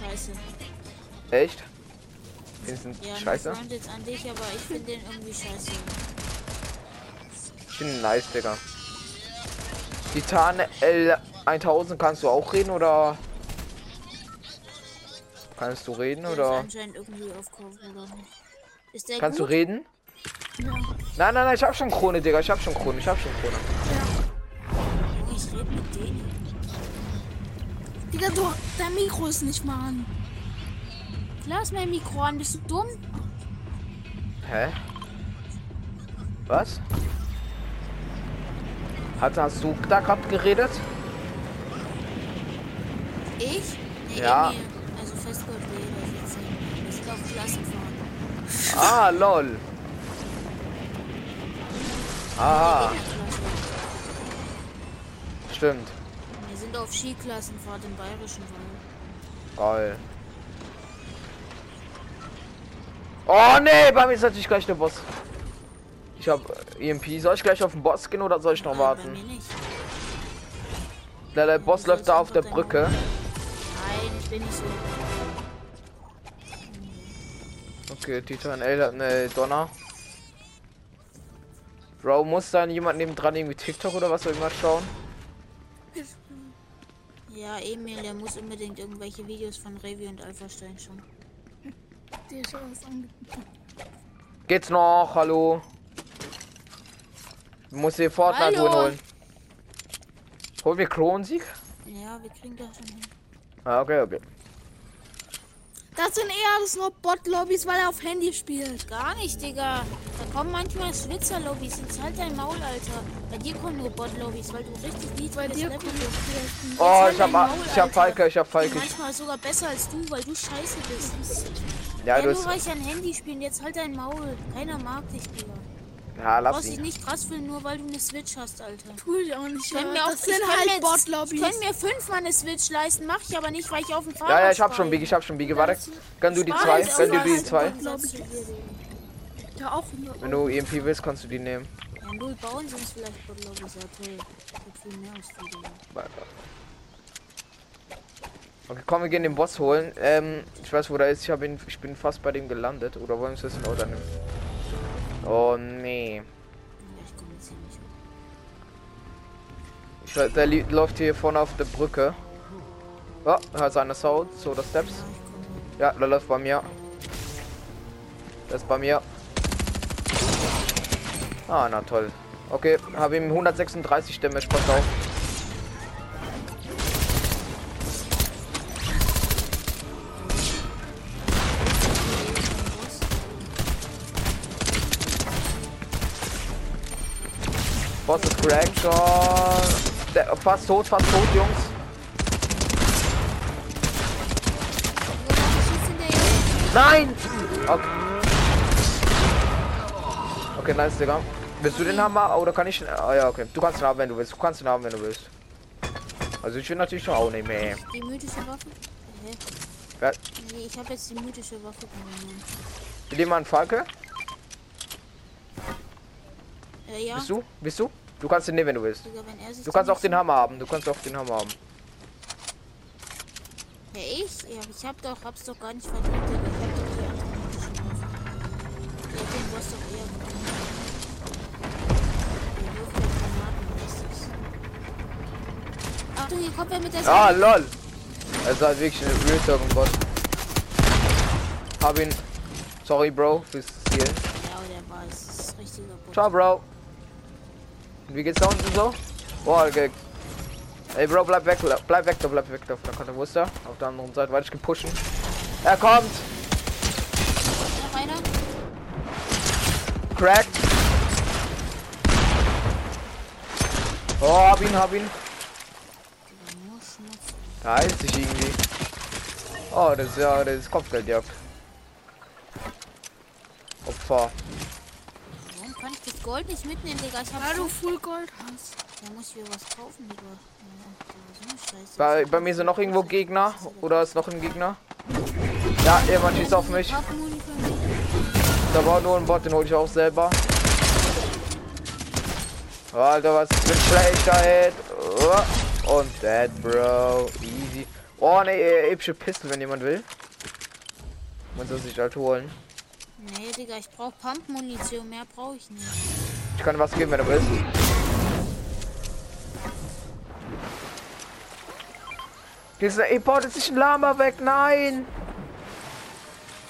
D: Scheiße.
A: Echt? Findest du
D: Ja, scheiße. Front jetzt an dich, aber ich finde den irgendwie scheiße.
A: Ich finde ihn nice, Digga. Titan L1000 kannst du auch reden oder? Kannst du reden
D: Der ist
A: oder?
D: oder. Ist
A: Kannst du
D: gut?
A: reden? Nein, nein, nein, ich hab schon Krone, Digga. Ich hab schon Krone, ich hab schon Krone.
D: Ich rede mit denen. Digga, du, dein Mikro ist nicht mal an. Klar ist mein Mikro an. Bist du dumm?
A: Hä? Was? Hat, hast du da gerade geredet?
D: Ich? Nee,
A: Ja.
D: Emil. Also Festgold oder 14. Wir sind auf Klassenfahrt.
A: Ah, lol. Ah, stimmt.
D: Wir sind auf Skiklassenfahrt im Bayerischen Wald.
A: Geil. Oh nee, bei mir ist natürlich gleich der Boss. Ich hab äh, EMP. Soll ich gleich auf den Boss gehen oder soll ich noch
D: Nein,
A: warten? Der, der Boss läuft da auf der Brücke.
D: Nein, ich bin nicht so.
A: Okay, Titan L hat eine Donner. Bro, muss dann jemand neben dran irgendwie TikTok oder was irgendwas schauen?
D: Ja, Emil, der muss unbedingt irgendwelche Videos von Revi und Alpha-Stein schauen.
E: Der ist alles
A: Geht's noch? Hallo? Du musst dir Fortnite
D: Hallo?
A: holen. Holen wir Kronensieg?
D: Ja, wir kriegen das schon hin.
A: Ah, okay, okay.
E: Das sind eher alles nur Bot-Lobbys, weil er auf Handy spielt.
D: Gar nicht, Digga. Kommen manchmal Schwitzer-Lobbys. Jetzt halt dein Maul, Alter. Bei dir kommen nur Bot-Lobbys, weil du richtig niedriges
E: Bei dir
D: bist.
A: Oh,
D: halt
A: ich hab,
D: Maul,
A: ich hab. Falke, ich hab Falke. Ich,
D: manchmal sogar besser als du, weil du scheiße bist.
A: ja,
D: Ja,
A: du
D: nur weil ich ein Handy spiele. Jetzt halt dein Maul. Keiner mag dich, Digga.
A: Ja,
D: Du
A: lass
D: brauchst dich nicht krass fühlen, nur weil du eine Switch hast, Alter.
E: Tue ich auch nicht.
D: Ich kann mir auch,
E: das
D: ich
E: sind halt
D: jetzt- ich
E: Bot-Lobbys.
D: kann mir fünfmal eine Switch leisten, mach ich aber nicht, weil ich auf dem Fahrrad
A: Ja, ja, ich hab schon. Big, ich hab schon Big. Warte, gönn du die zwei, gönn du die
D: mal.
A: zwei.
E: Ja, auch.
A: Wenn du EMP willst, kannst du die nehmen.
D: Ja, null bauen sind es vielleicht toll. Ich hab viel mehr Digga.
A: Okay, komm, wir gehen den Boss holen. Ähm, ich weiß, wo der ist. Ich, hab ihn, ich bin fast bei dem gelandet. Oder wollen wir es wissen? Oder nicht? Oh, nee.
D: Ich jetzt
A: weiß, der läuft hier vorne auf der Brücke. Oh, hört seine Sound, so der Steps.
D: Ja,
A: der läuft bei mir. Der ist bei mir. Ah, na toll. Okay, habe ihm 136 Damage, auf. Boss ist cracked schon. Der, fast tot, fast tot, Jungs. Nein! Okay. Okay, nice, Digga. Willst du den Hammer oder kann ich. Ah ja, okay. Du kannst ihn haben, wenn du willst. Du kannst ihn haben, wenn du willst. Also ich will natürlich schon auch nehmen, ey.
D: Die mythische Waffe?
A: Ja.
D: Nee, ich habe jetzt die mythische Waffe genommen.
A: Will jemand Falke?
D: Äh, ja.
A: Bist du? Bist du? Du kannst ihn nehmen, wenn du willst.
D: Digga, wenn
A: Du kannst auch den Hammer haben. Du kannst auch den Hammer haben.
D: Ja, ich? Ja, ich hab doch, hab's doch gar nicht verdient, hier kommt er mit der
A: Ah, lol. Also halt wirklich ein Real Talk Bot. Hab ihn. Sorry, Bro, fürs Ziel.
D: Ja, der war es. Richtiger Bot.
A: Ciao, Bro. Und wie geht's da unten so? Boah, okay. Ey, Bro, bleib weg, bleib weg, da, bleib weg, da. Kommt der Muster. Auf der anderen Seite weiter gepushen. Er kommt! Cracked. Oh, hab ihn, hab ihn. Da ist sich irgendwie. Oh, das ist ja, das ist Kopfgeldjagd. Opfer.
D: Warum kann ich das Gold nicht mitnehmen, Digga? Ich hab
E: Weil du
D: so...
E: Full Gold hast.
D: Da muss ich mir was kaufen, Digga. Ja, so.
A: Bei, bei mir sind noch irgendwo Gegner. Oder ist noch ein Gegner? Ja, jemand schießt auf mich. Da war nur ein Bot, den hol ich auch selber. Alter, was für ein schlechter Hit. Oh, Und dead, Bro. Easy. Oh, ne, äh, epische Pistol, wenn jemand will. Man soll sich halt holen.
D: Nee, Digga, ich brauch Pump-Munition. Mehr brauche ich nicht.
A: Ich kann was geben, wenn du willst. Dieser E-Port ist sich ein Lama weg. Nein!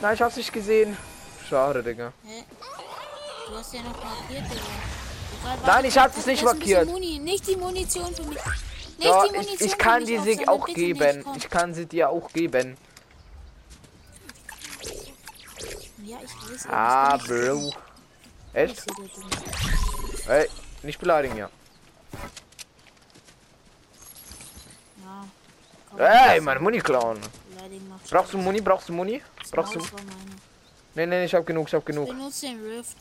A: Nein, ich hab's nicht gesehen. Schade, Digga.
D: Hä? Du hast ja noch markiert, Digga.
A: Nein, ich hab's nicht markiert.
D: Muni. Nicht die Munition für mich. Nicht
A: Ja,
D: die
A: ich,
D: Munition
A: ich kann
D: will
A: die
D: ich
A: sich auch geben. Ich kann sie dir auch geben.
D: Ja, ich weiß.
A: Ah,
D: ich
A: Bro. Echt?
D: Ich.
A: Ey, nicht beleidigen ja.
D: Ja.
A: Ey, meine Muni klauen. Brauchst du. Muni? Brauchst du Muni? Brauchst du? Nee, nee, ich hab genug, ich hab genug.
D: Benutze den Rift.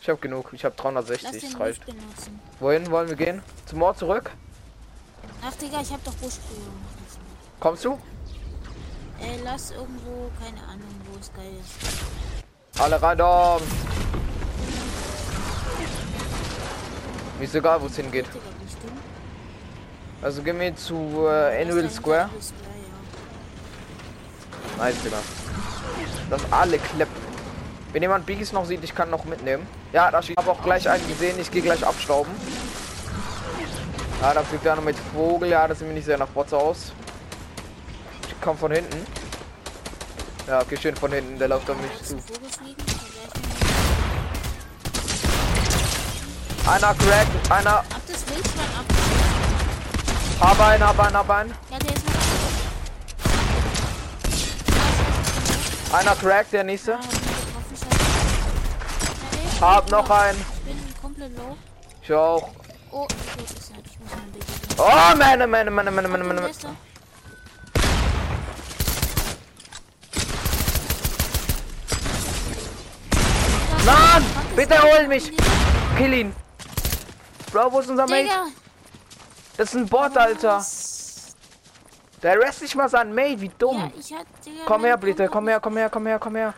A: Ich hab genug. Ich hab
D: Lass
A: 360,
D: den
A: das reicht. Wohin wollen wir gehen? Zum Ort zurück?
D: Ach, Digga, ich hab doch Buschbrühe.
A: Kommst du?
D: Ey, lass irgendwo, keine Ahnung, wo es geil ist.
A: Alle rein da. Mir ist egal, wo es hingeht. Also gehen wir zu äh,
D: Lass
A: Square. Nice, Digga. Dass alle kleppen. Wenn jemand Biggies noch sieht, ich kann noch mitnehmen. Ja, da ich habe auch gleich einen gesehen. Ich gehe gleich abstauben. Ja, da fliegt einer mit Vogel. Ja, das sieht mir nicht sehr nach Botze aus. Ich komme von hinten. Ja, okay, schön von hinten. Der läuft auf mich zu. Einer cracked, einer.
D: Ab das Wildschwein ab.
A: Hab einen, hab einen, hab einen.
D: Ja, der ist noch.
A: Einer cracked, der nächste.
D: Ja, hab ey,
A: Hab noch einen.
D: Ich bin komplett low.
A: Ich auch.
D: Oh, ich
A: Oh, meine, meine, meine, meine, meine, meine. Mann, bitte hol mich. Kill ihn. Bro, wo ist unser Mate? Das ist ein Bot, Alter. Der rest nicht mal sein Mate, wie dumm. Komm her, bitte, komm her, komm her, komm her, komm her.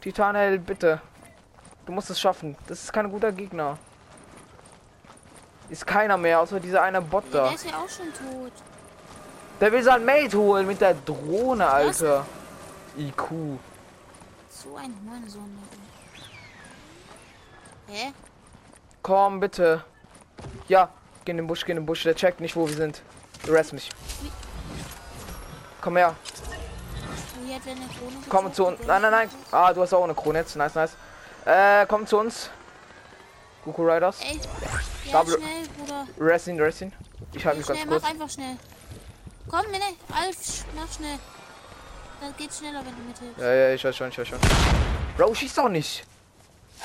A: Titanel, bitte. Du musst es schaffen. Das ist kein guter Gegner. Ist keiner mehr, außer dieser eine Bot da.
D: der ist ja auch schon tot.
A: Der will sein Mate holen mit der Drohne, Alter. IQ.
D: So ein Hurensohn. Hä?
A: Komm, bitte. Ja, geh in den Busch, geh in den Busch. Der checkt nicht, wo wir sind. Rest mich. Komm her. Komm zu uns. Nein, nein, nein. Ah, du hast auch eine Krone jetzt. Nice, nice. Äh, komm zu uns. Goku Riders.
D: Ey, ja, schnell, Bruder.
A: Rest ihn, rest ihn. Ich halte mich
D: schnell,
A: ganz
D: mach
A: kurz.
D: einfach schnell. Komm, Mine, Alf, mach schnell. Das geht schneller, wenn du mithilfst.
A: Ja, ja, ich weiß schon, ich weiß schon. Bro, schieß doch nicht.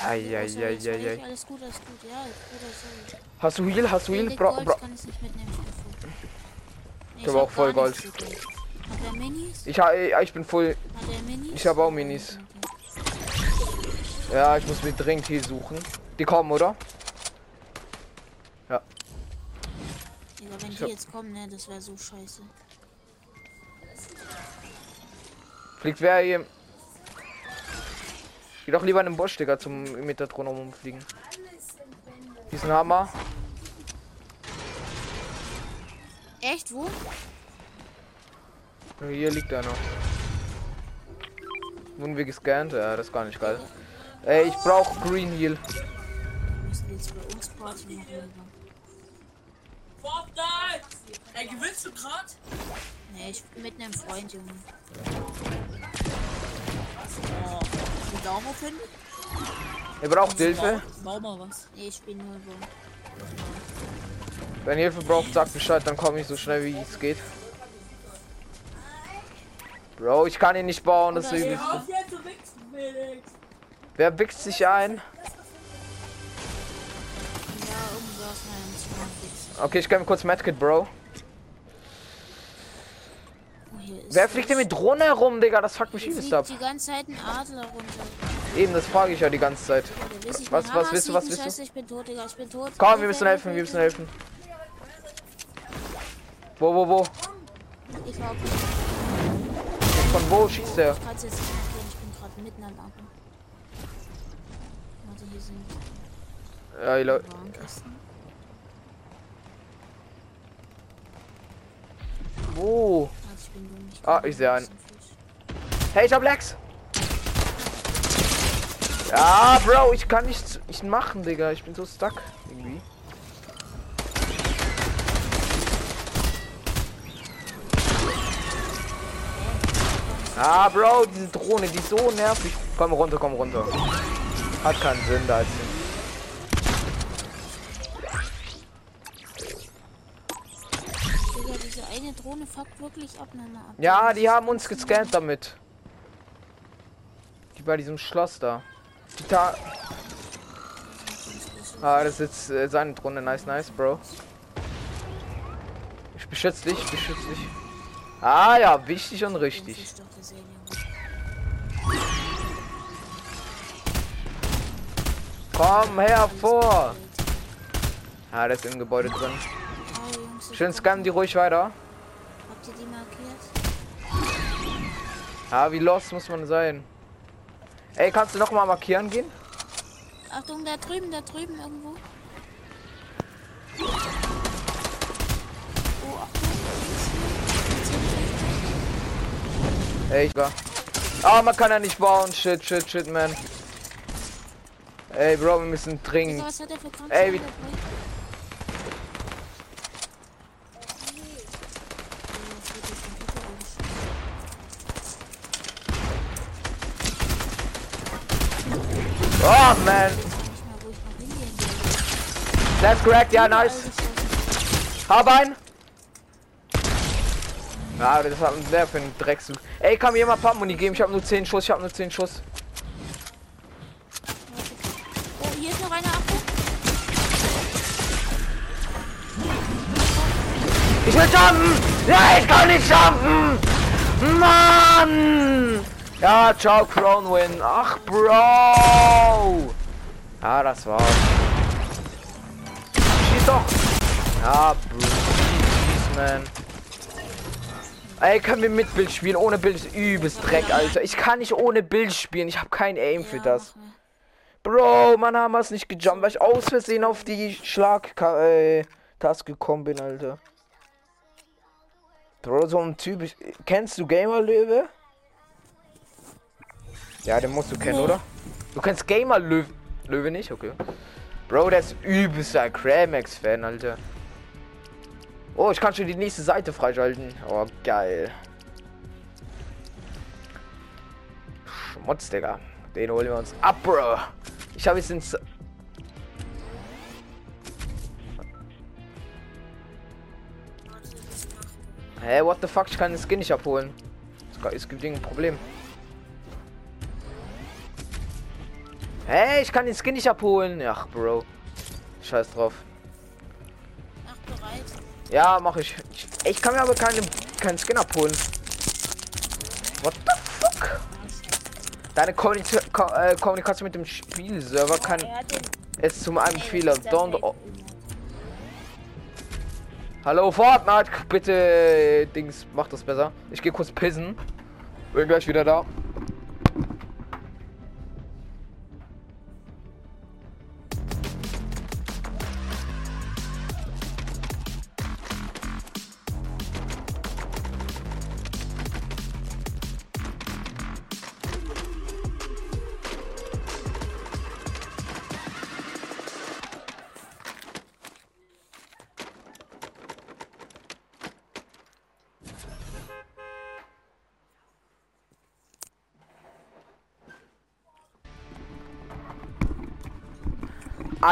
A: Ei,
D: Oh,
A: ei,
D: sorry,
A: ei,
D: sorry,
A: ei, ei.
D: Alles gut, alles gut. Ja, Bruder, sorry.
A: Hast du Heal? Hast du Heal? Bro,
D: Gold
A: bro.
D: kann ich nicht mitnehmen. Ich bin voll. Nee,
A: Ich hab auch voll
D: Gold. Hat er Minis?
A: Ich, ha- ich bin voll.
D: Hat er Minis?
A: Ich hab auch Minis. Ja, ich muss mir dringend Heal suchen. Die kommen, oder?
D: Digga, wenn die jetzt kommen, ne, das wäre so scheiße.
A: Fliegt wer hier? Geh doch lieber in den Busch, Digga, zum mit der Drohne rumfliegen. Diesen Hammer.
D: Echt, wo?
A: Hier liegt einer. Wurden wir gescannt? Ja, das ist gar nicht geil. Ey, ich brauch Green Heal.
D: Jetzt bei uns Party machen.
F: Fortnite! Ey, gewinnst du grad?
D: Nee, ich bin mit einem Freund, Junge.
F: Oh, ich darauf hin?
A: Ihr braucht Hilfe.
F: Bau mal was.
D: Nee, ich bin nur so.
A: Wenn ihr Hilfe braucht, sagt Bescheid, dann komme ich so schnell wie es geht. Bro, ich kann ihn nicht bauen, das ist! Wer wichst sich ein? Okay, ich gebe kurz Medkit, Bro. Wer fliegt denn mit Drohne herum, Digga? Das fuckt mich übelst ab.
D: die ganze Zeit ein Adler runter.
A: Eben, das frage ich ja die ganze Zeit.
D: Ja,
A: Was- was willst du, was willst du?
D: Ich bin tot, Digga, ich bin tot.
A: Komm, wir müssen helfen, wir müssen helfen. Wo, wo, wo?
D: Ich glaub,
A: Von wo schießt der?
D: ich jetzt nicht erklären, ich bin gerade mitten am Affen. Warte, hier sind
A: Ja, die Leute. Wo?
D: Ich. Ich
A: Ah, ich seh einen. Hey, ich hab Lex! Ja, Bro, ich kann nichts nicht machen, Digga. Ich bin so stuck. Irgendwie. Ah, Bro, diese Drohne, die ist so nervig. Komm runter, komm runter. Hat keinen Sinn, da ist sie.
D: Drohne fuckt wirklich ab, Mama. Ab.
A: Ja, die haben uns gescannt damit. Die bei diesem Schloss da. Die Ta ah, das ist jetzt äh, seine Drohne. Nice, nice, Bro. Ich beschütze dich, ich beschütze dich. Ah ja, wichtig und richtig. Komm hervor! Ah, der ist im Gebäude drin. Schön scannen die ruhig weiter.
D: Habt ihr die markiert?
A: Ah, wie lost muss man sein? Ey, kannst du noch mal markieren gehen?
D: Achtung, da drüben, da drüben irgendwo. Oh, Achtung.
A: Ey, ich war. Ah, man kann ja nicht bauen. Shit, shit, shit, man. Ey, Bro, wir müssen
D: Kranken?
A: Ey, wie- Oh, man. That's correct, ja, nice. Hab ein. Ja, das hat der für einen Drecksuch. Ey, kann mir jemand Pumpmuni geben? Ich habe nur 10 Schuss, ich habe nur 10 Schuss.
D: Oh, hier ist noch einer Achtung.
A: Ich will jumpen! Ja, ich kann nicht jumpen! Mann! Ja, ciao, Crown Win. Ach, Bro! Ja, das war's. Schieß doch! Ja. Schieß, man. Ey, können wir mit Bild spielen? Ohne Bild ist übelst Dreck, Alter. Ich kann nicht ohne Bild spielen. Ich habe kein Aim für das. Bro, man haben wir es nicht gejumpt, weil ich aus Versehen auf die Schlag-Taste gekommen bin, Alter. Bro, so ein Typ. ich- Kennst du Gamer Löwe? Ja, den musst du kennen, oder? Du kennst Gamer Löwe, nicht? Okay. Bro, der ist übelster Cramax-Fan, Alter. Oh, ich kann schon die nächste Seite freischalten. Oh, geil. Schmutz, Digga. Den holen wir uns ab, Bro. Ich habe jetzt ins. Hä, what the fuck? Ich kann den Skin nicht abholen. Es gibt irgendein Problem. Hey, ich kann den Skin nicht abholen. Ach, Bro. Scheiß drauf.
D: Mach bereit.
A: Ja, mach ich. Ich, ich kann mir aber keinen keinen Skin abholen. What the fuck? Deine Kommunika Ko äh, Kommunikation mit dem Spielserver kann es zum einem Fehler. Oh. Hallo Fortnite, bitte Dings, mach das besser. Ich gehe kurz pissen. Bin gleich wieder da.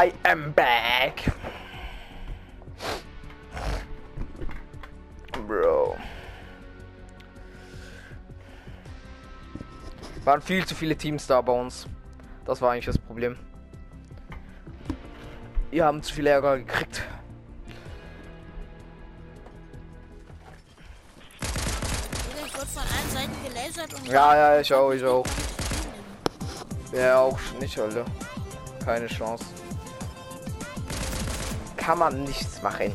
A: I am back. Bro. Waren viel zu viele Teams da bei uns. Das war eigentlich das Problem. Wir haben zu viel Ärger gekriegt.
D: Ich wurde von allen Seiten gelasert und.
A: Ja, ja, ich auch, ich auch. Ja, auch nicht, Alter. Keine Chance. Kann man nichts machen.